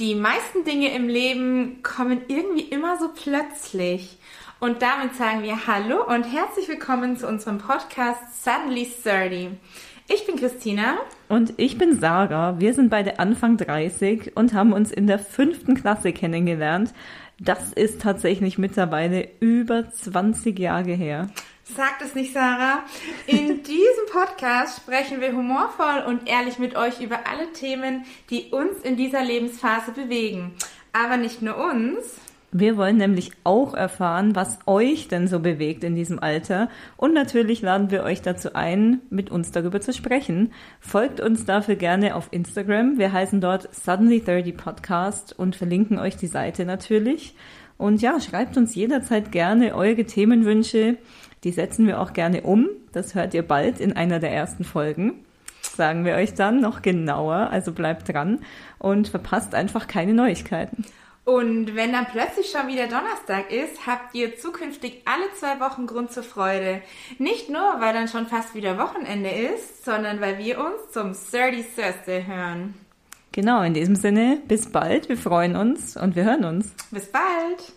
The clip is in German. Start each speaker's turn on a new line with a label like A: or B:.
A: Die meisten Dinge im Leben kommen irgendwie immer so plötzlich. Und damit sagen wir Hallo und herzlich willkommen zu unserem Podcast Suddenly 30. Ich bin Christina.
B: Und ich bin Sarah. Wir sind beide Anfang 30 und haben uns in der fünften Klasse kennengelernt. Das ist tatsächlich mittlerweile über 20 Jahre her.
A: Sagt es nicht, Sarah. In diesem Podcast sprechen wir humorvoll und ehrlich mit euch über alle Themen, die uns in dieser Lebensphase bewegen. Aber nicht nur uns.
B: Wir wollen nämlich auch erfahren, was euch denn so bewegt in diesem Alter. Und natürlich laden wir euch dazu ein, mit uns darüber zu sprechen. Folgt uns dafür gerne auf Instagram. Wir heißen dort Suddenly 30 Podcast und verlinken euch die Seite natürlich. Und ja, schreibt uns jederzeit gerne eure Themenwünsche. Die setzen wir auch gerne um. Das hört ihr bald in einer der ersten Folgen. Sagen wir euch dann noch genauer. Also bleibt dran und verpasst einfach keine Neuigkeiten.
A: Und wenn dann plötzlich schon wieder Donnerstag ist, habt ihr zukünftig alle zwei Wochen Grund zur Freude. Nicht nur, weil dann schon fast wieder Wochenende ist, sondern weil wir uns zum 30 Thursday hören.
B: Genau, in diesem Sinne, bis bald, wir freuen uns und wir hören uns.
A: Bis bald!